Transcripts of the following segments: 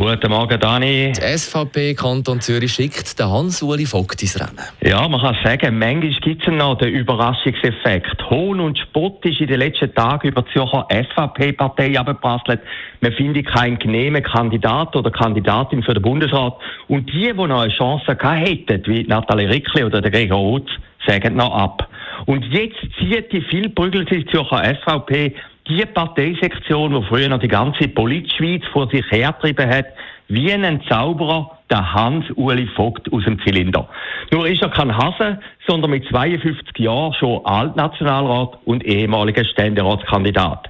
Guten Morgen, Dani. Die SVP Kanton Zürich schickt den Hans-Uli Vogt ins Rennen. Ja, man kann sagen, manchmal gibt es noch den Überraschungseffekt. Hohn und Spott ist in den letzten Tagen über die Zürcher SVP-Partei abgeprasselt. Man findet keinen genehmen Kandidat oder Kandidatin für den Bundesrat. Und die, die noch eine Chance gehabt hätten, wie Nathalie Rickli oder der Gregor Rutz, sagen noch ab. Und jetzt zieht die vielbrügelte Zürcher SVP die Parteisektion, die früher noch die ganze Politschweiz vor sich hertrieben hat, wie ein Zauberer, der Hans-Uli Vogt aus dem Zylinder. Nur ist er kein Hase, sondern mit 52 Jahren schon Altnationalrat und ehemaliger Ständeratskandidat.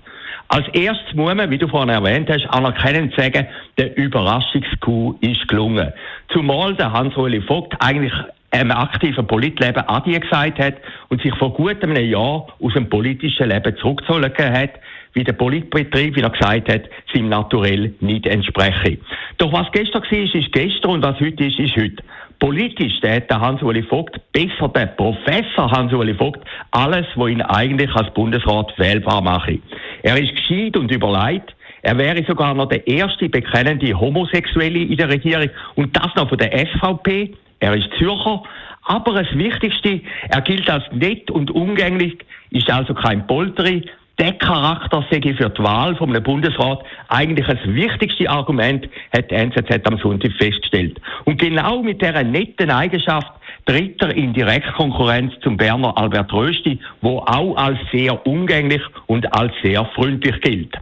Als erstes muss man, wie du vorhin erwähnt hast, anerkennend sagen, der Überraschungskuh ist gelungen. Zumal der Hans-Uli Vogt eigentlich einem aktiven Politleben Adi gesagt hat und sich vor gut einem Jahr aus dem politischen Leben zurückgezogen hat, wie der Politbetrieb, wie er gesagt hat, seinem Naturell nicht entspreche. Doch was gestern war, ist gestern und was heute ist, ist heute. Politisch der hat der Hans-Uli Vogt, besser der Professor Hans-Uli Vogt, alles, was ihn eigentlich als Bundesrat wählbar mache. Er ist gescheit und überlegt, er wäre sogar noch der erste bekennende Homosexuelle in der Regierung und das noch von der SVP. Er ist Zürcher, aber das Wichtigste, er gilt als nett und umgänglich, ist also kein Polteri. Der Charakter sei für die Wahl vom Bundesrat eigentlich das wichtigste Argument, hat die NZZ am Sonntag festgestellt. Und genau mit dieser netten Eigenschaft tritt er in Direktkonkurrenz zum Berner Albert Rösti, wo auch als sehr umgänglich und als sehr freundlich gilt.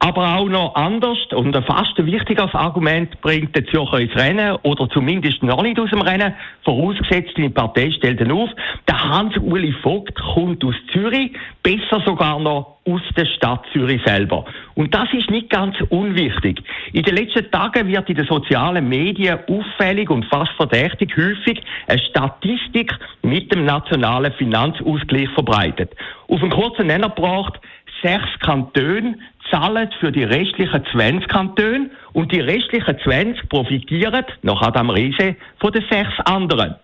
Aber auch noch anders und ein fast wichtiges Argument bringt der Zürcher ins Rennen oder zumindest noch nicht aus dem Rennen, vorausgesetzt die Partei stellt ihn auf. Der Hans-Uli Vogt kommt aus Zürich, besser sogar noch aus der Stadt Zürich selber. Und das ist nicht ganz unwichtig. In den letzten Tagen wird in den sozialen Medien auffällig und fast verdächtig häufig eine Statistik mit dem nationalen Finanzausgleich verbreitet. Auf einen kurzen Nenner gebracht, sechs Kantone zahlen für die restlichen 20 Kantone und die restlichen 20 profitieren, nach Adam Riese, von den sechs anderen.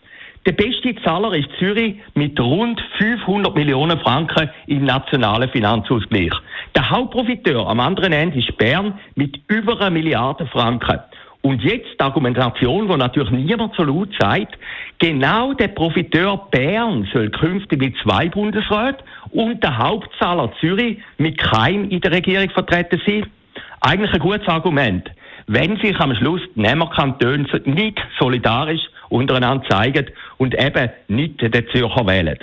Der beste Zahler ist Zürich mit rund 500 Millionen Franken im nationalen Finanzausgleich. Der Hauptprofiteur am anderen Ende ist Bern mit über einer Milliarde Franken. Und jetzt die Argumentation, die natürlich niemand so laut sagt, genau der Profiteur Bern soll künftig mit zwei Bundesräten und der Hauptzahler Zürich mit keinem in der Regierung vertreten sein. Eigentlich ein gutes Argument. Wenn sich am Schluss die Nehmerkantone nicht solidarisch untereinander zeigen und eben nicht den Zürcher wählen.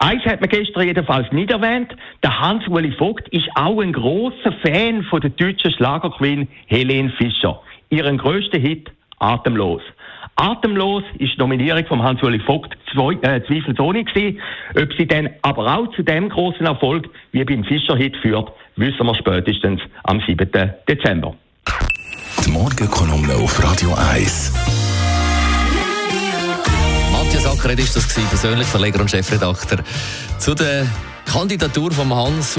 Eins hat man gestern jedenfalls nicht erwähnt. Der Hans-Uli Vogt ist auch ein großer Fan von der deutschen Schlagerqueen Helene Fischer ihren grössten Hit Atemlos. Atemlos ist die Nominierung von Hans-Uli Vogt äh, zweifelsohne gewesen. Ob sie dann aber auch zu dem großen Erfolg wie beim Fischer-Hit führt, wissen wir spätestens am 7. Dezember. Die Morgenkolumne auf Radio 1. Matthias Ackeret ist das gewesen, persönlich Verleger und Chefredakteur zu der Kandidatur von Hans